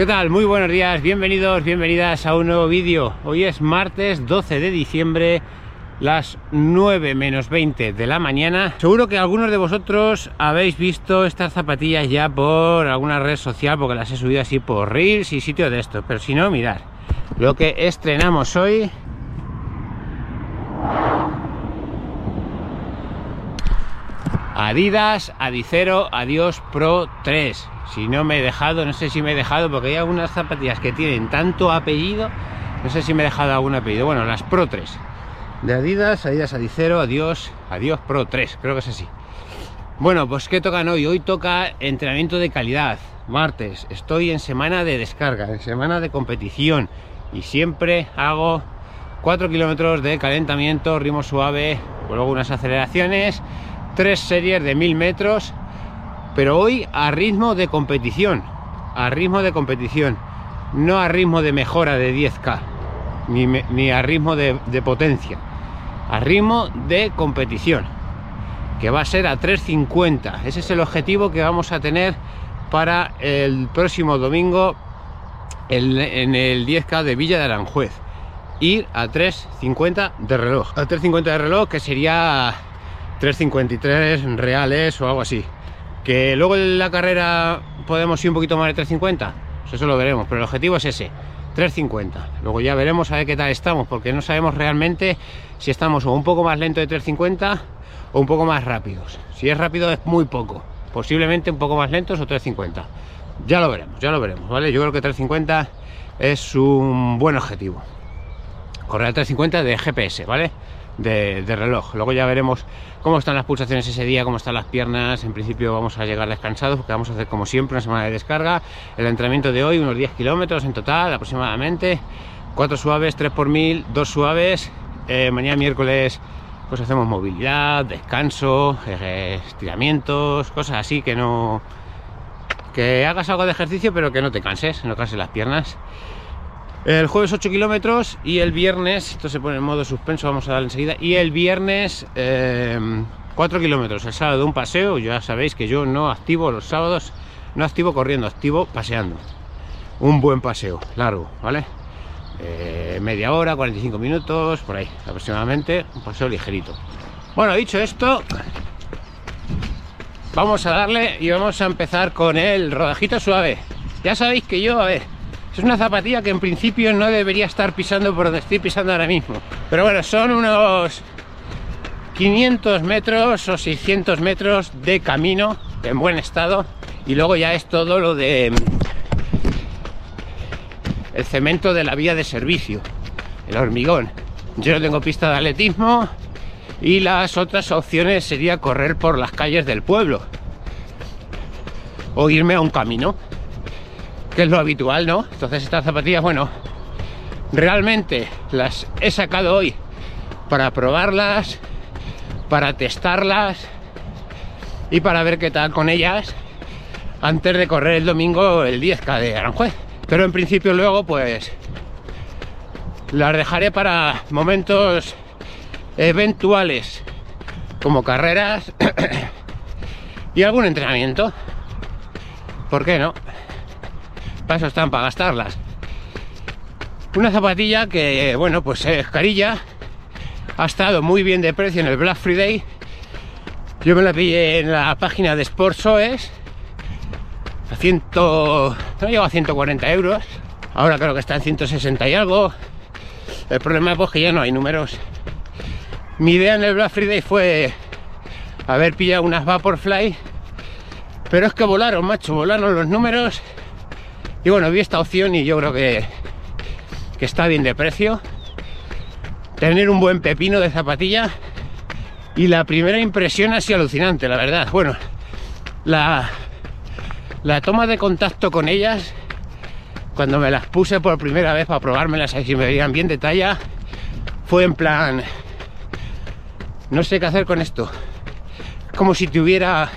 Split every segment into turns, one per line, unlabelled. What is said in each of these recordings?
¿Qué tal? Muy buenos días, bienvenidos, bienvenidas a un nuevo vídeo. Hoy es martes 12 de diciembre, las 9 menos 20 de la mañana. Seguro que algunos de vosotros habéis visto estas zapatillas ya por alguna red social, porque las he subido así por Reels y sitios de estos. Pero si no, mirad, lo que estrenamos hoy... Adidas Adicero Adiós Pro 3 si no me he dejado, no sé si me he dejado, porque hay algunas zapatillas que tienen tanto apellido, no sé si me he dejado algún apellido. Bueno, las Pro 3 de Adidas, Adidas Adicero, adiós, adiós Pro 3, creo que es así. Bueno, pues ¿qué tocan hoy? Hoy toca entrenamiento de calidad, martes, estoy en semana de descarga, en semana de competición y siempre hago 4 kilómetros de calentamiento, ritmo suave, luego unas aceleraciones, tres series de 1000 metros pero hoy a ritmo de competición, a ritmo de competición, no a ritmo de mejora de 10K, ni, a ritmo de, de, potencia, a ritmo de competición, que va a ser a 3.50. Ese es el objetivo que vamos a tener para el próximo domingo en el 10K de Villa de Aranjuez. Ir a 3.50 de reloj. A 3.50 de reloj que sería 3.53 reales o algo así. Que luego en la carrera podemos ir un poquito más de 350, pues eso lo veremos, pero el objetivo es ese, 350. Luego ya veremos a ver qué tal estamos, porque no sabemos realmente si estamos o un poco más lento de 350 o un poco más rápidos. Si es rápido es muy poco, posiblemente un poco más lentos o 350. Ya lo veremos, ya lo veremos, ¿vale? Yo creo que 350 es un buen objetivo. Correr a 350 de GPS, ¿vale? De, reloj. Luego ya veremos cómo están las pulsaciones ese día, cómo están las piernas. En principio vamos a llegar descansados porque vamos a hacer como siempre una semana de descarga. El entrenamiento de hoy, unos 10 kilómetros en total aproximadamente. cuatro suaves, 3 por mil, dos suaves. Eh, mañana miércoles pues hacemos movilidad, descanso, eh, estiramientos, cosas así que no... Que hagas algo de ejercicio pero que no te canses, no canses las piernas. El jueves 8 kilómetros y el viernes, esto se pone en modo suspenso, vamos a darle enseguida, y el viernes 4 em, kilómetros, el sábado un paseo, ya sabéis que yo no activo los sábados, no activo corriendo, activo paseando. Un buen paseo, largo, ¿vale? Eh, media hora, 45 minutos, por ahí aproximadamente, un paseo ligerito. Bueno, dicho esto, vamos a darle y vamos a empezar con el rodajito suave. Ya sabéis que yo, a ver, es una zapatilla que en principio no debería estar pisando por donde estoy pisando ahora mismo. Pero bueno, son unos 500 metros o 600 metros de camino en buen estado. Y luego ya es todo lo de el cemento de la vía de servicio, el hormigón. Yo no tengo pista de atletismo y las otras opciones sería correr por las calles del pueblo o irme a un camino es lo habitual, ¿no? Entonces estas zapatillas, bueno, realmente las he sacado hoy para probarlas, para testarlas y para ver qué tal con ellas antes de correr el domingo el 10K de Aranjuez. Pero en principio luego pues las dejaré para momentos eventuales como carreras y algún entrenamiento. ¿Por qué no? Para están, para gastarlas. Una zapatilla que, bueno, pues es carilla. Ha estado muy bien de precio en el Black Friday. Yo me la pillé en la página de Sportsoes a ciento... no llegó a 140 euros. Ahora creo que está en 160 y algo. El problema es pues, que ya no hay números. Mi idea en el Black Friday fue haber pillado unas Vaporfly. Pero es que volaron, macho, volaron los números y bueno, vi esta opción y yo creo que, que está bien de precio. Tener un buen pepino de zapatilla. Y la primera impresión ha sido alucinante, la verdad. Bueno, la, la toma de contacto con ellas, cuando me las puse por primera vez para probármelas, ahí si me veían bien de talla, fue en plan, no sé qué hacer con esto. Como si tuviera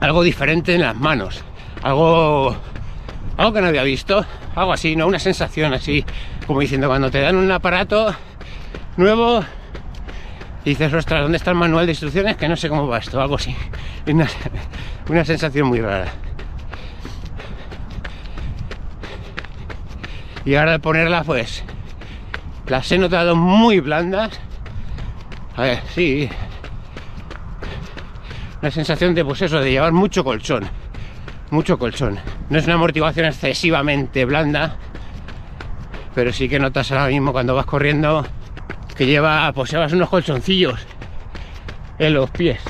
algo diferente en las manos, algo algo que no había visto, algo así, ¿no? Una sensación así, como diciendo, cuando te dan un aparato nuevo, dices, ostras, ¿dónde está el manual de instrucciones? Que no sé cómo va esto, algo así. Una, una sensación muy rara. Y ahora al ponerlas, pues, las he notado muy blandas. A ver, sí. Una sensación de, pues eso, de llevar mucho colchón. Mucho colchón. No es una amortiguación excesivamente blanda, pero sí que notas ahora mismo cuando vas corriendo que lleva, pues llevas unos colchoncillos en los pies.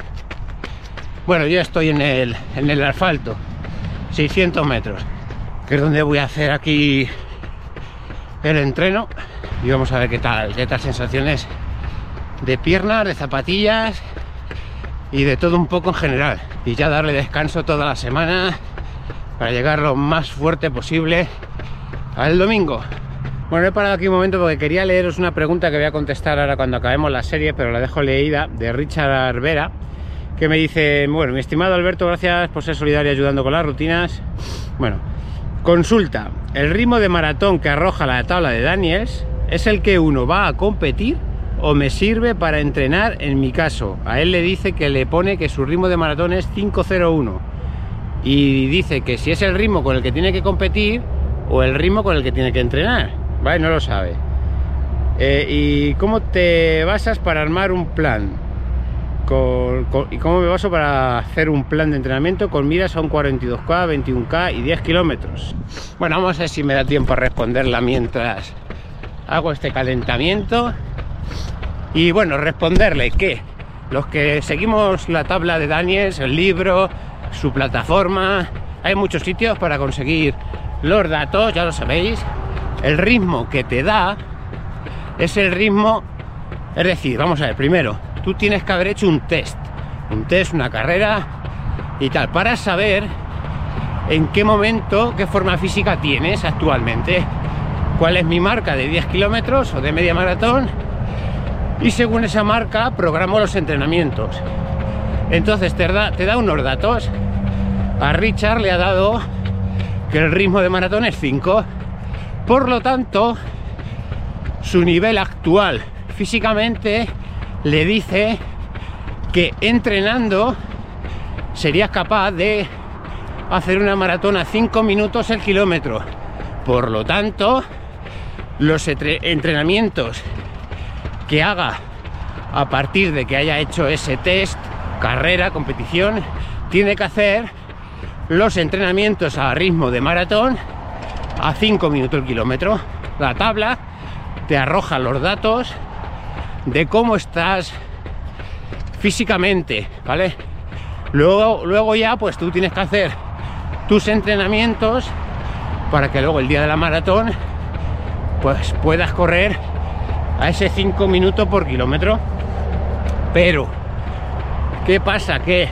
Bueno, yo estoy en el, en el asfalto, 600 metros, que es donde voy a hacer aquí el entreno y vamos a ver qué tal, qué tal sensaciones de piernas, de zapatillas y de todo un poco en general. Y ya darle descanso toda la semana para llegar lo más fuerte posible al domingo. Bueno, he parado aquí un momento porque quería leeros una pregunta que voy a contestar ahora cuando acabemos la serie, pero la dejo leída, de Richard Arbera, que me dice, bueno, mi estimado Alberto, gracias por ser solidario ayudando con las rutinas. Bueno, consulta, ¿el ritmo de maratón que arroja la tabla de Daniels es el que uno va a competir o me sirve para entrenar en mi caso? A él le dice que le pone que su ritmo de maratón es 5.01 y dice que si es el ritmo con el que tiene que competir o el ritmo con el que tiene que entrenar. ¿vale? No lo sabe. Eh, ¿Y cómo te basas para armar un plan? ¿Y cómo me baso para hacer un plan de entrenamiento con miras a un 42K, 21K y 10 kilómetros? Bueno, vamos a ver si me da tiempo a responderla mientras hago este calentamiento. Y bueno, responderle que los que seguimos la tabla de Daniels, el libro, su plataforma, hay muchos sitios para conseguir los datos, ya lo sabéis. El ritmo que te da es el ritmo, es decir, vamos a ver, primero, tú tienes que haber hecho un test, un test, una carrera y tal, para saber en qué momento, qué forma física tienes actualmente, cuál es mi marca de 10 kilómetros o de media maratón y según esa marca programo los entrenamientos. Entonces te da, unos datos. A Richard le ha dado que el ritmo de maratón es 5 por lo tanto, su nivel actual físicamente le dice que entrenando sería capaz de hacer una maratón a 5 minutos el kilómetro. Por lo tanto, los entrenamientos que haga a partir de que haya hecho ese test, carrera, competición, tiene que hacer los entrenamientos a ritmo de maratón a 5 minutos el kilómetro. La tabla te arroja los datos de cómo estás físicamente, ¿vale? Luego, luego ya pues tú tienes que hacer tus entrenamientos para que luego el día de la maratón pues puedas correr a ese 5 minutos por kilómetro. Pero, ¿qué pasa? Que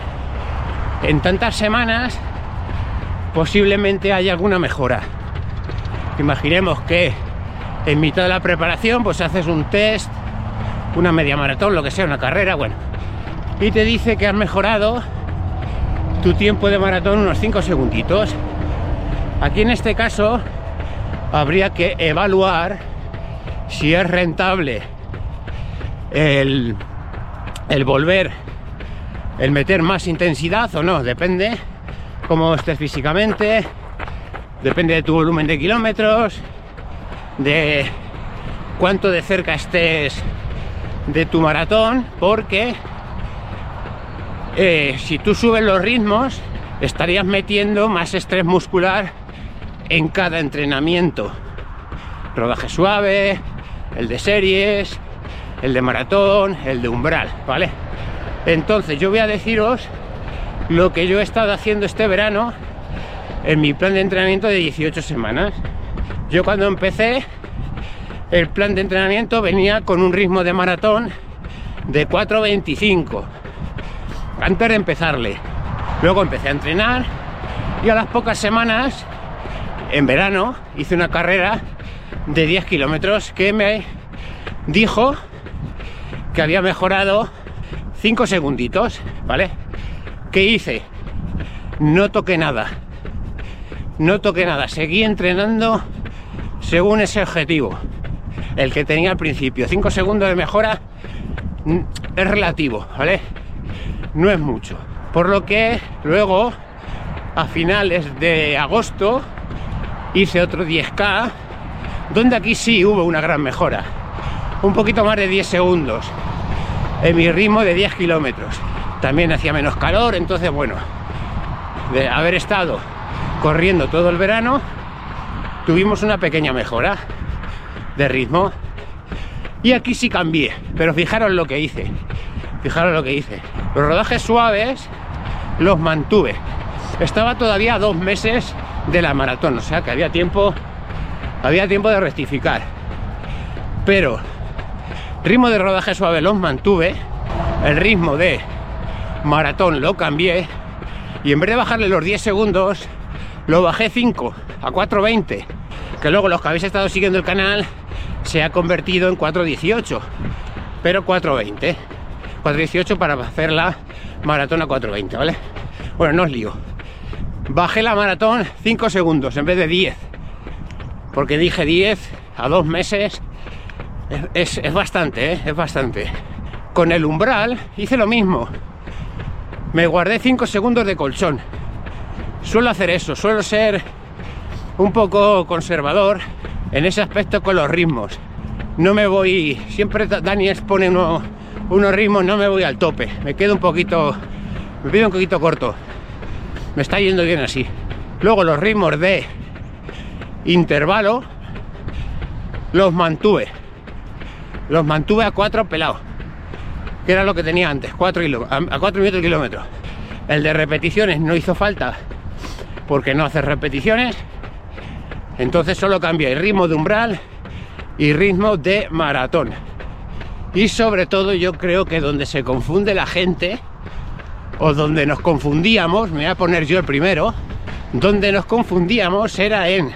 en tantas semanas posiblemente haya alguna mejora. Imaginemos que en mitad de la preparación pues haces un test, una media maratón, lo que sea, una carrera, bueno, y te dice que has mejorado tu tiempo de maratón unos 5 segunditos. Aquí en este caso habría que evaluar si es rentable el, el volver, el meter más intensidad o no, depende cómo estés físicamente, depende de tu volumen de kilómetros, de cuánto de cerca estés de tu maratón, porque eh, si tú subes los ritmos, estarías metiendo más estrés muscular en cada entrenamiento. Rodaje suave, el de series, el de maratón, el de umbral, ¿vale? Entonces yo voy a deciros lo que yo he estado haciendo este verano en mi plan de entrenamiento de 18 semanas. Yo cuando empecé el plan de entrenamiento venía con un ritmo de maratón de 4.25 antes de empezarle. Luego empecé a entrenar y a las pocas semanas, en verano, hice una carrera de 10 kilómetros que me dijo que había mejorado 5 segunditos, ¿vale? ¿Qué hice? No toqué nada no toqué nada, seguí entrenando según ese objetivo, el que tenía al principio. 5 segundos de mejora mm, es relativo, ¿vale? No es mucho. Por lo que luego, a finales de agosto, hice otro 10K Donde aquí sí hubo una gran mejora. Un poquito más de 10 segundos en mi ritmo de 10 kilómetros. También hacía menos calor, entonces bueno, de haber estado corriendo todo el verano, tuvimos una pequeña mejora de ritmo. Y aquí sí cambié, pero fijaros lo que hice. Fijaros lo que hice. Los rodajes suaves los mantuve. Estaba todavía a dos meses de la maratón, o sea que había tiempo, había tiempo de rectificar. Pero ritmo de rodaje suave los mantuve, el ritmo de maratón lo cambié y en vez de bajarle los 10 segundos, lo bajé 5 a 4.20, que luego los que habéis estado siguiendo el canal se ha convertido en 4.18, pero 4.20. 4.18 para hacer la maratón a 4.20, ¿vale? Bueno, no os lío. Bajé la maratón 5 segundos en vez de 10, porque dije 10 a dos meses es, es bastante, ¿eh? es bastante. Con el umbral hice lo mismo. Me guardé 5 segundos de colchón. Suelo hacer eso, suelo ser un poco conservador en ese aspecto con los ritmos. No me voy, siempre Dani expone uno, unos ritmos, no me voy al tope. Me quedo un poquito, me pido un poquito corto. Me está yendo bien así. Luego los ritmos de intervalo los mantuve. Los mantuve a 4 pelados. Que era lo que tenía antes, 4 a 4 minutos de kilómetro. El de repeticiones no hizo falta porque no hace repeticiones. Entonces solo cambia el ritmo de umbral y ritmo de maratón. Y sobre todo yo creo que donde se confunde la gente, o donde nos confundíamos, me voy a poner yo el primero, donde nos confundíamos era en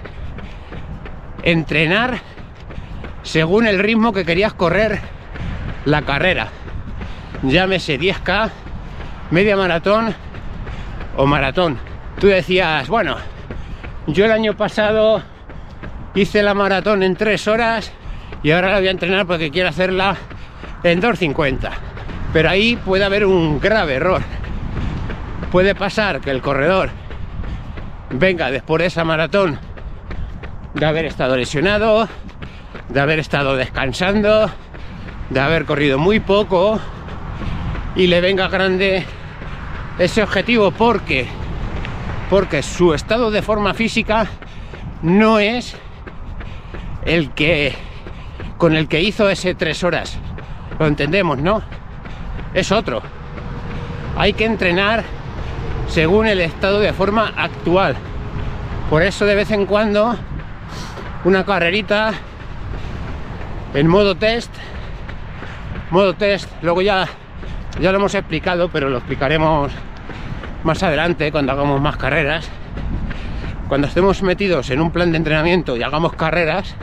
entrenar según el ritmo que querías correr la carrera. Llámese 10K, media maratón o maratón. Tú decías, bueno, yo el año pasado hice la maratón en 3 horas y ahora la voy a entrenar porque quiero hacerla en 2.50. Pero ahí puede haber un grave error. Puede pasar que el corredor venga después de esa maratón de haber estado lesionado, de haber estado descansando, de haber corrido muy poco y le venga grande ese objetivo porque porque su estado de forma física no es el que con el que hizo ese tres horas. Lo entendemos no es otro. Hay que entrenar según el estado de forma actual. Por eso de vez en cuando una carrerita en modo test modo test luego ya ya lo hemos explicado pero lo explicaremos más adelante cuando hagamos más carreras. Cuando estemos metidos en un plan de entrenamiento y hagamos carreras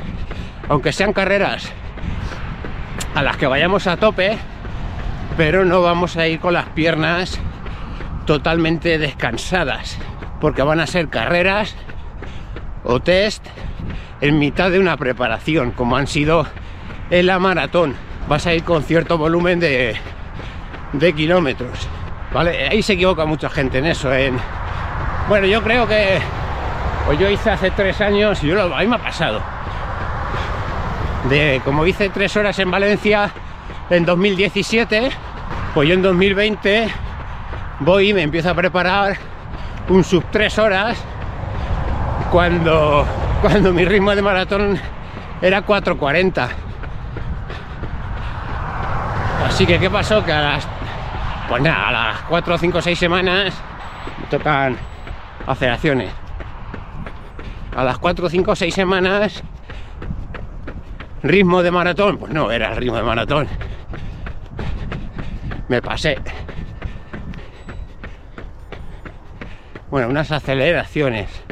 aunque sean carreras a las que vayamos a tope pero no vamos a ir con las piernas totalmente descansadas porque van a ser carreras o test en mitad de una preparación como han sido en la maratón. Vas a ir con cierto volumen de, de kilómetros. ¿Vale? Ahí se equivoca mucha gente en eso. En... Bueno, yo creo que pues yo hice hace tres años y yo lo, a mí me ha pasado. De como hice tres horas en Valencia en 2017, pues yo en 2020 voy y me empiezo a preparar un sub tres horas cuando, cuando mi ritmo de maratón era 4.40 Así que, ¿qué pasó? Que a las, pues nada, a las 4, 5, 6 semanas me tocan aceleraciones. A las 4, 5, 6 semanas, ritmo de maratón. Pues no, era el ritmo de maratón. Me pasé. Bueno, unas aceleraciones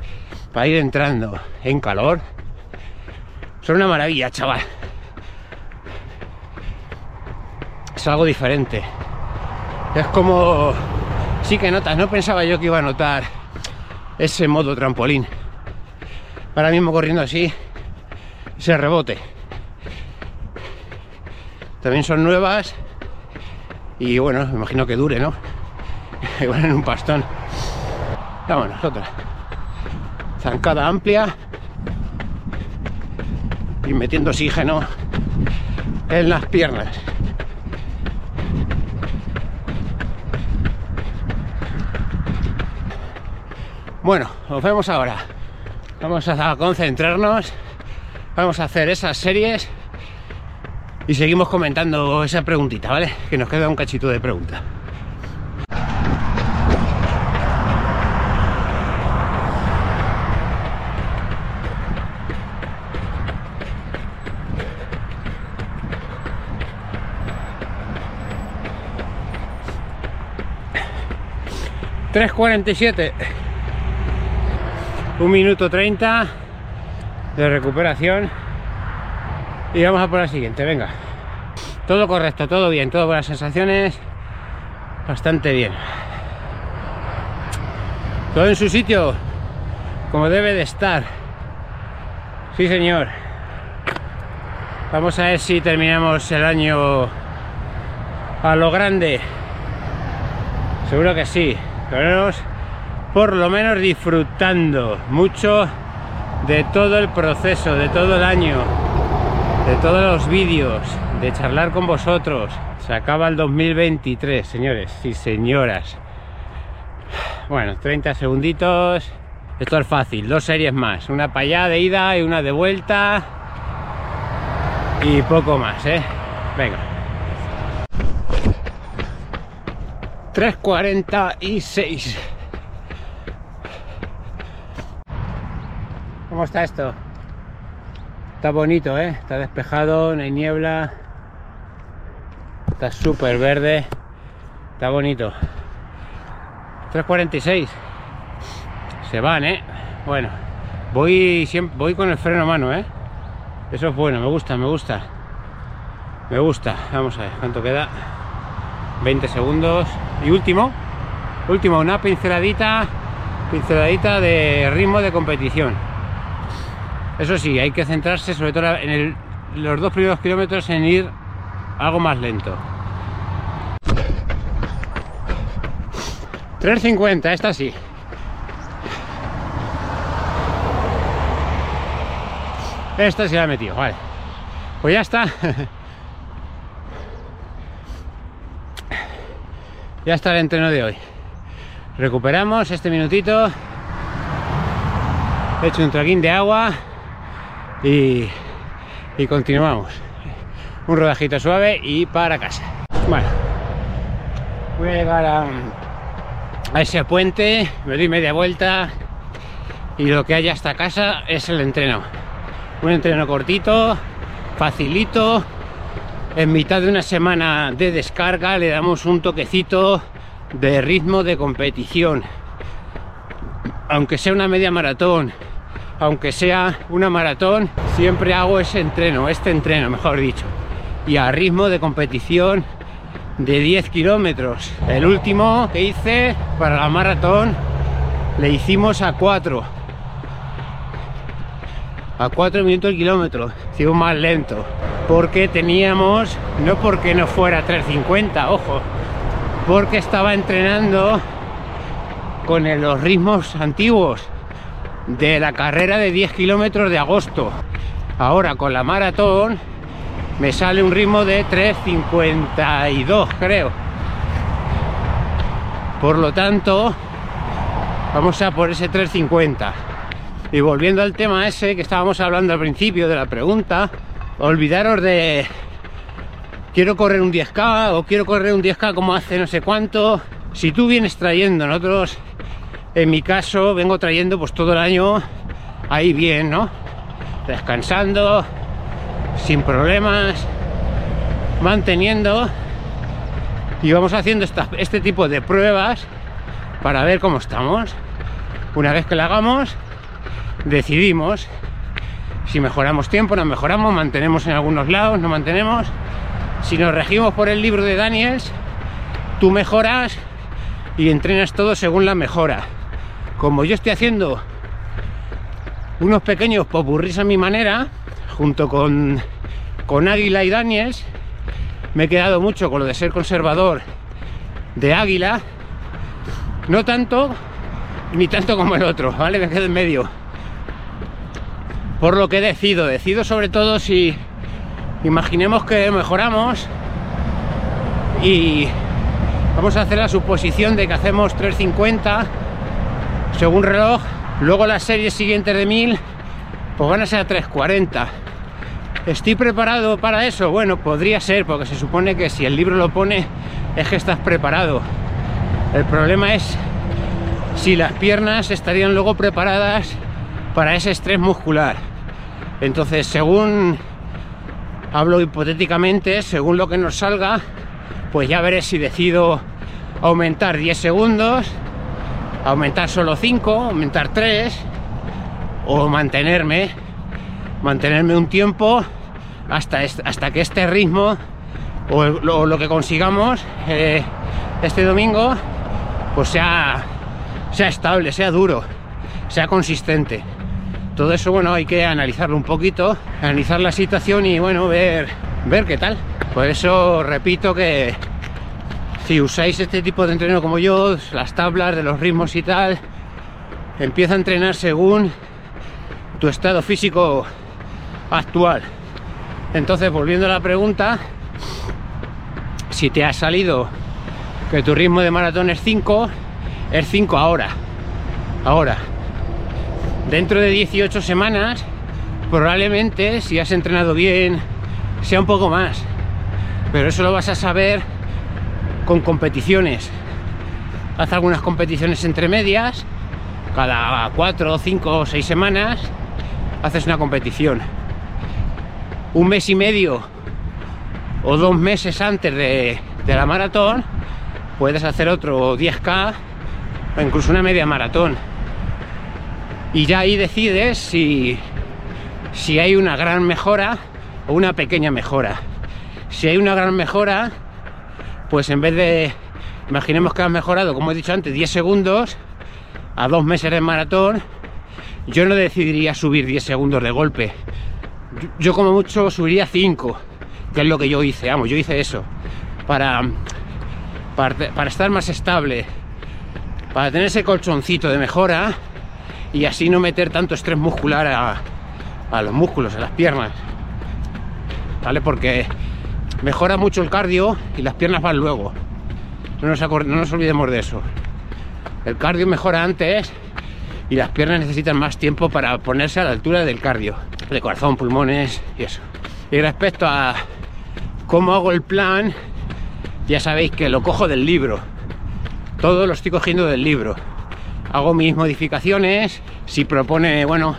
para ir entrando en calor. Son una maravilla, chaval. es algo diferente. Es como... Sí que notas, no pensaba yo que iba a notar ese modo trampolín. Ahora mismo corriendo así, ese rebote. También son nuevas y bueno, me imagino que dure, ¿no? Igual en un pastón. Vámonos, otra. Zancada amplia. y metiendo oxígeno en las piernas. Bueno, nos vemos ahora. Vamos a concentrarnos, vamos a hacer esas series y seguimos comentando esa preguntita, ¿vale? Que nos queda un cachito de pregunta. $3.47 un minuto 30 de recuperación. Y vamos a por la siguiente, venga. Todo correcto, todo bien, todo buenas sensaciones. Bastante bien. Todo en su sitio como debe de estar. Sí señor. Vamos a ver si terminamos el año a lo grande. Seguro que sí por lo menos disfrutando mucho de todo el proceso, de todo el año, de todos los vídeos, de charlar con vosotros. Se acaba el 2023, señores y señoras. Bueno, 30 segunditos. Esto es fácil, dos series más. Una para allá de ida y una de vuelta. Y poco más, ¿eh? Venga. 3.46 ¿Cómo está esto? Está bonito, ¿eh? Está despejado, no hay niebla. Está súper verde. Está bonito. 3.46. Se van, ¿eh? Bueno, voy, voy con el freno a mano, ¿eh? Eso es bueno, me gusta, me gusta. Me gusta. Vamos a ver, ¿cuánto queda? 20 segundos. Y último, último, una pinceladita, pinceladita de ritmo de competición. Eso sí, hay que centrarse sobre todo en los dos primeros kilómetros en ir algo más lento. 3.50, esta sí. Esta sí la he metido, vale. Pues ya está. ya está el entreno de hoy. Recuperamos este minutito. He hecho un traguín de agua y, continuamos. Un rodajito suave y para casa. Bueno, voy a llegar a, a ese puente, me doy media vuelta y lo que hay hasta casa es el entreno. Un entreno cortito, facilito. En mitad de una semana de descarga le damos un toquecito de ritmo de competición. Aunque sea una media maratón, aunque sea una maratón, siempre hago ese entreno, este entreno, mejor dicho, y a ritmo de competición de 10 kilómetros. El último que hice para la maratón le hicimos a 4. A 4 minutos el kilómetro, sigo más lento, porque teníamos, no porque no fuera 3.50, ojo, porque estaba entrenando con los ritmos antiguos de la carrera de 10 kilómetros de agosto. Ahora con la maratón me sale un ritmo de 3.52 creo. Por lo tanto, vamos a por ese 3.50. Y volviendo al tema ese que estábamos hablando al principio de la pregunta, olvidaros de quiero correr un 10K o quiero correr un 10K como hace no sé cuánto. Si tú vienes trayendo, nosotros en mi caso vengo trayendo pues todo el año ahí bien, ¿no? Descansando, sin problemas, manteniendo y vamos haciendo este tipo de pruebas para ver cómo estamos. Una vez que la hagamos, decidimos si mejoramos tiempo, no mejoramos, mantenemos en algunos lados, no mantenemos. Si nos regimos por el libro de Daniels, tú mejoras y entrenas todo según la mejora como yo estoy haciendo unos pequeños popurris a mi manera, junto con, con Águila y Daniels, me he quedado mucho con lo de ser conservador de Águila, no tanto ni tanto como el otro, ¿vale? Me quedo en medio. Por lo que decido. Decido sobre todo si imaginemos que mejoramos y vamos a hacer la suposición de que hacemos 350 según reloj. Luego las series siguientes de 1000 pues van a ser a 340. ¿Estoy preparado para eso? Bueno, podría ser, porque se supone que si el libro lo pone es que estás preparado. El problema es si las piernas estarían luego preparadas para ese estrés muscular. Entonces, según hablo hipotéticamente, según lo que nos salga, pues ya veré si decido aumentar 10 segundos, aumentar solo 5, aumentar 3 o mantenerme, mantenerme un tiempo hasta, hasta que este ritmo o, lo, que consigamos eh, este domingo pues sea, sea estable, sea duro, sea consistente. Todo eso, bueno, hay que analizarlo un poquito, analizar la situación y, bueno, ver, ver qué tal. Por eso repito que si usáis este tipo de entreno como yo, las tablas de los ritmos y tal, empieza a entrenar según tu estado físico actual. Entonces, volviendo a la pregunta, si te ha salido que tu ritmo de maratón es 5, es 5 ahora. Ahora, dentro de 18 semanas, probablemente si has entrenado bien, sea un poco más. Pero eso lo vas a saber con competiciones. Haz algunas competiciones entre medias, cada 4, 5 o 6 semanas, haces una competición. Un mes y medio o dos meses antes de, de la maratón, puedes hacer otro 10K o incluso una media maratón. Y ya ahí decides si, si hay una gran mejora o una pequeña mejora. Si hay una gran mejora, pues en vez de, imaginemos que has mejorado, como he dicho antes, 10 segundos a dos meses de maratón, yo no decidiría subir 10 segundos de golpe. Yo, como mucho subiría 5, que es lo que yo hice, vamos, yo hice eso. Para, para, estar más estable, para tener ese colchoncito de mejora y así no meter tanto estrés muscular a, los músculos, a las piernas. ¿Vale? Porque mejora mucho el cardio y las piernas van luego. No nos, no nos olvidemos de eso. El cardio mejora antes y las piernas necesitan más tiempo para ponerse a la altura del cardio, de corazón, pulmones y eso. Y respecto a cómo hago el plan, ya sabéis que lo cojo del libro. Todo lo estoy cogiendo del libro. Hago mis modificaciones. Si propone, bueno,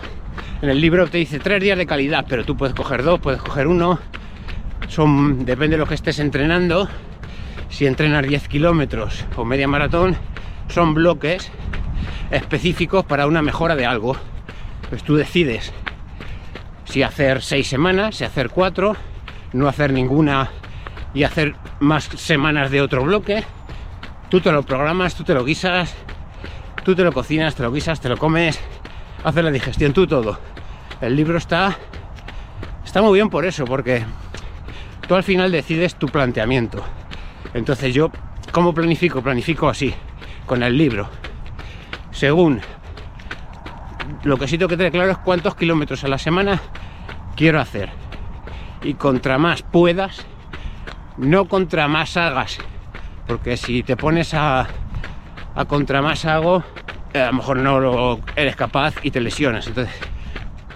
en el libro te dice tres días de calidad, pero tú puedes coger dos, puedes coger uno. Son, depende de lo que estés entrenando. Si entrenas 10 kilómetros o media maratón, son bloques específicos para una mejora de algo. Pues tú decides si hacer seis semanas, si hacer cuatro, no hacer ninguna y hacer más semanas de otro bloque. Tú te lo programas, tú te lo guisas, tú te lo cocinas, te lo guisas, te lo comes, haces la digestión, tú todo. El libro está, está muy bien por eso, porque tú al final decides tu planteamiento. Entonces yo, ¿cómo planifico? Planifico así, con el libro. Según lo que sí tengo que tener claro es cuántos kilómetros a la semana quiero hacer. Y contra más puedas, no contra más hagas, porque si te pones a, a contra más hago, eh, a lo mejor no lo eres capaz y te lesionas. Entonces,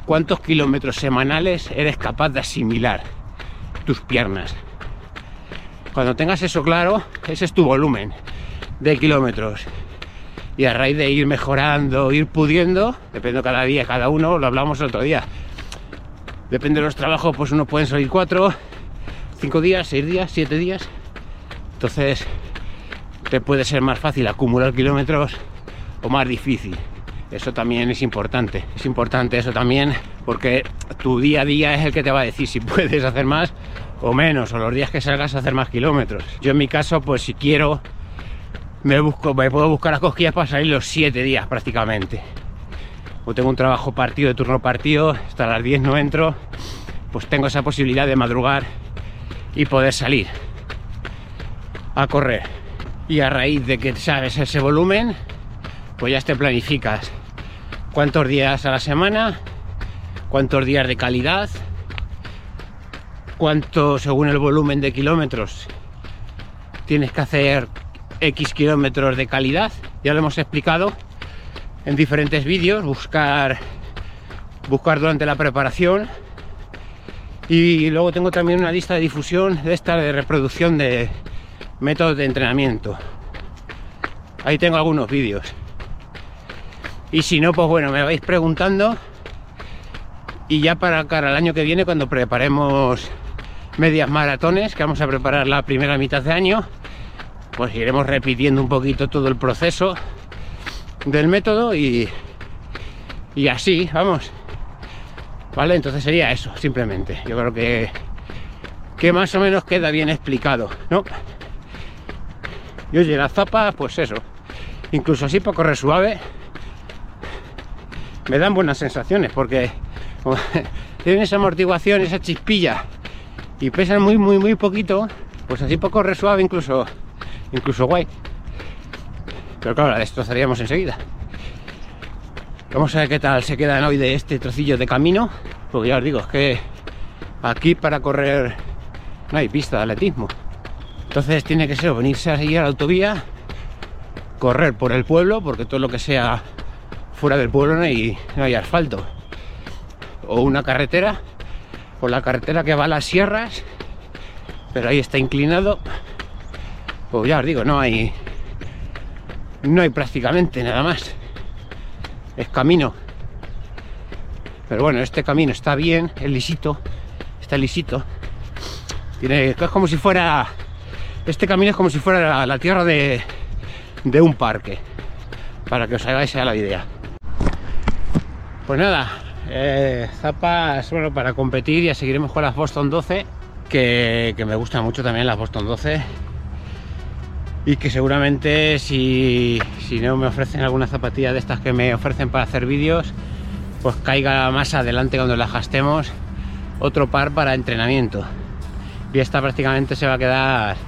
¿cuántos kilómetros semanales eres capaz de asimilar tus piernas? Cuando tengas eso claro, ese es tu volumen de kilómetros. Y a raíz de ir mejorando, ir pudiendo, depende cada día, cada uno, lo hablamos el otro día. Depende de los trabajos, pues uno pueden salir cuatro, 5 días, 6 días, 7 días. Entonces te puede ser más fácil acumular kilómetros o más difícil. Eso también es importante. Es importante eso también porque tu día a día es el que te va a decir si puedes hacer más o menos, o los días que salgas a hacer más kilómetros. Yo en mi caso, pues si quiero, me busco, me puedo buscar las cosquillas para salir los 7 días prácticamente. O tengo un trabajo partido de turno partido, hasta las 10 no entro, pues tengo esa posibilidad de madrugar y poder salir a correr. Y a raíz de que sabes ese volumen, pues ya te planificas cuántos días a la semana, cuántos días de calidad, cuánto según el volumen de kilómetros tienes que hacer X kilómetros de calidad. Ya lo hemos explicado en diferentes vídeos, buscar, buscar durante la preparación. Y luego tengo también una lista de difusión de esta de reproducción de métodos de entrenamiento. Ahí tengo algunos vídeos. Y si no, pues bueno, me vais preguntando. Y ya para cara al año que viene, cuando preparemos medias maratones, que vamos a preparar la primera mitad de año, pues iremos repitiendo un poquito todo el proceso del método y, y así, vamos. ¿Vale? Entonces sería eso, simplemente. Yo creo que, que más o menos queda bien explicado, ¿no? Y oye, la zapa, pues eso. Incluso así para correr suave, me dan buenas sensaciones porque tienen esa amortiguación, esa chispilla y pesan muy, muy, muy poquito, pues así para correr suave incluso, incluso guay. Pero claro, la destrozaríamos enseguida. Vamos a ver qué tal se quedan hoy de este trocillo de camino, porque ya os digo, es que aquí para correr no hay pista de atletismo. Entonces tiene que ser venirse a seguir a la autovía, correr por el pueblo, porque todo lo que sea fuera del pueblo no hay, no hay asfalto. O una carretera, por la carretera que va a las sierras, pero ahí está inclinado. Pues ya os digo, no hay. No hay prácticamente nada más. Es camino. Pero bueno, este camino está bien, es lisito. Está lisito. Tiene. Es como si fuera. Este camino es como si fuera la, tierra de, de un parque. Para que os hagáis a la idea. Pues nada, eh, zapas, bueno, para competir ya seguiremos con las Boston 12, que, que, me gustan mucho también las Boston 12. Y que seguramente si, si no me ofrecen alguna zapatilla de estas que me ofrecen para hacer vídeos, pues caiga más adelante cuando las gastemos otro par para entrenamiento. Y esta prácticamente se va a quedar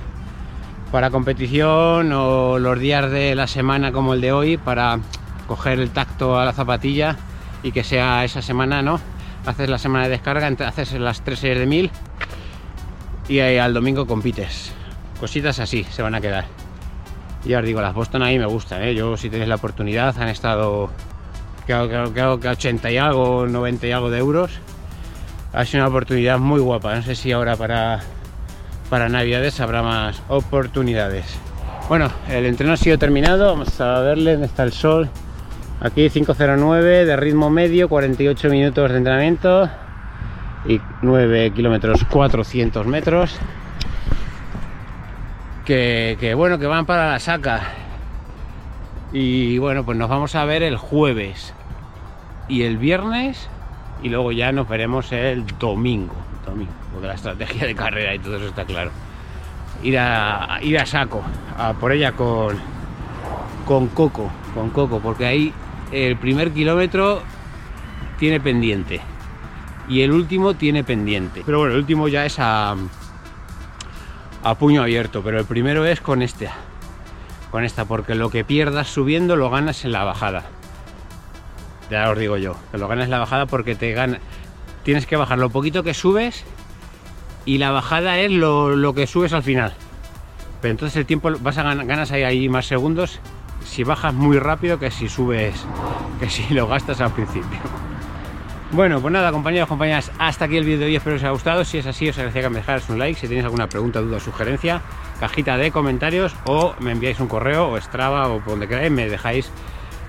para competición o los días de la semana como el de hoy para coger el tacto a la zapatilla y que sea esa semana, ¿no? Haces la semana de descarga, haces las tres series de mil y al domingo compites. Cositas así se van a quedar. Ya os digo, las Boston ahí me gustan, ¿eh? Yo si tenéis la oportunidad, han estado creo, que 80 y algo, 90 y algo de euros. Ha sido una oportunidad muy guapa. No sé si ahora para, para Navidades habrá más oportunidades. Bueno, el entreno ha sido terminado. Vamos a verle dónde está el sol. Aquí 509 de ritmo medio, 48 minutos de entrenamiento y 9 kilómetros 400 metros. Que, que, bueno, que van para la saca. Y bueno, pues nos vamos a ver el jueves y el viernes y luego ya nos veremos el domingo. Domingo, porque la estrategia de carrera y todo eso está claro. Ir a, saco, a por ella con, con Coco, con Coco, porque ahí el primer kilómetro tiene pendiente y el último tiene pendiente. Pero bueno, el último ya es a, a puño abierto, pero el primero es con este, con esta, porque lo que pierdas subiendo lo ganas en la bajada. Ya os digo yo, que lo ganas en la bajada porque te gana, tienes que bajar lo poquito que subes y la bajada es lo, que subes al final. Pero entonces el tiempo vas a ganas ahí, más segundos si bajas muy rápido que si subes, que si lo gastas al principio. Bueno, pues nada, compañeros, compañeras, hasta aquí el vídeo de hoy, espero que os haya gustado. Si es así, os agradecería que me dejarais un like. Si tenéis alguna pregunta, duda o sugerencia, cajita de comentarios o me enviáis un correo o Strava o por donde queráis, me dejáis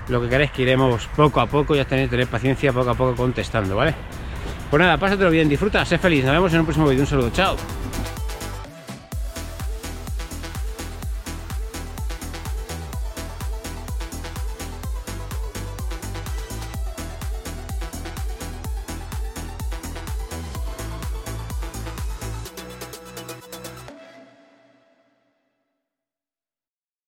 lo que queráis que iremos poco a poco, ya tenéis tener paciencia poco a poco contestando, ¿vale? Pues nada, pásatelo bien, disfruta, sé feliz, nos vemos en un próximo vídeo, un saludo, chao.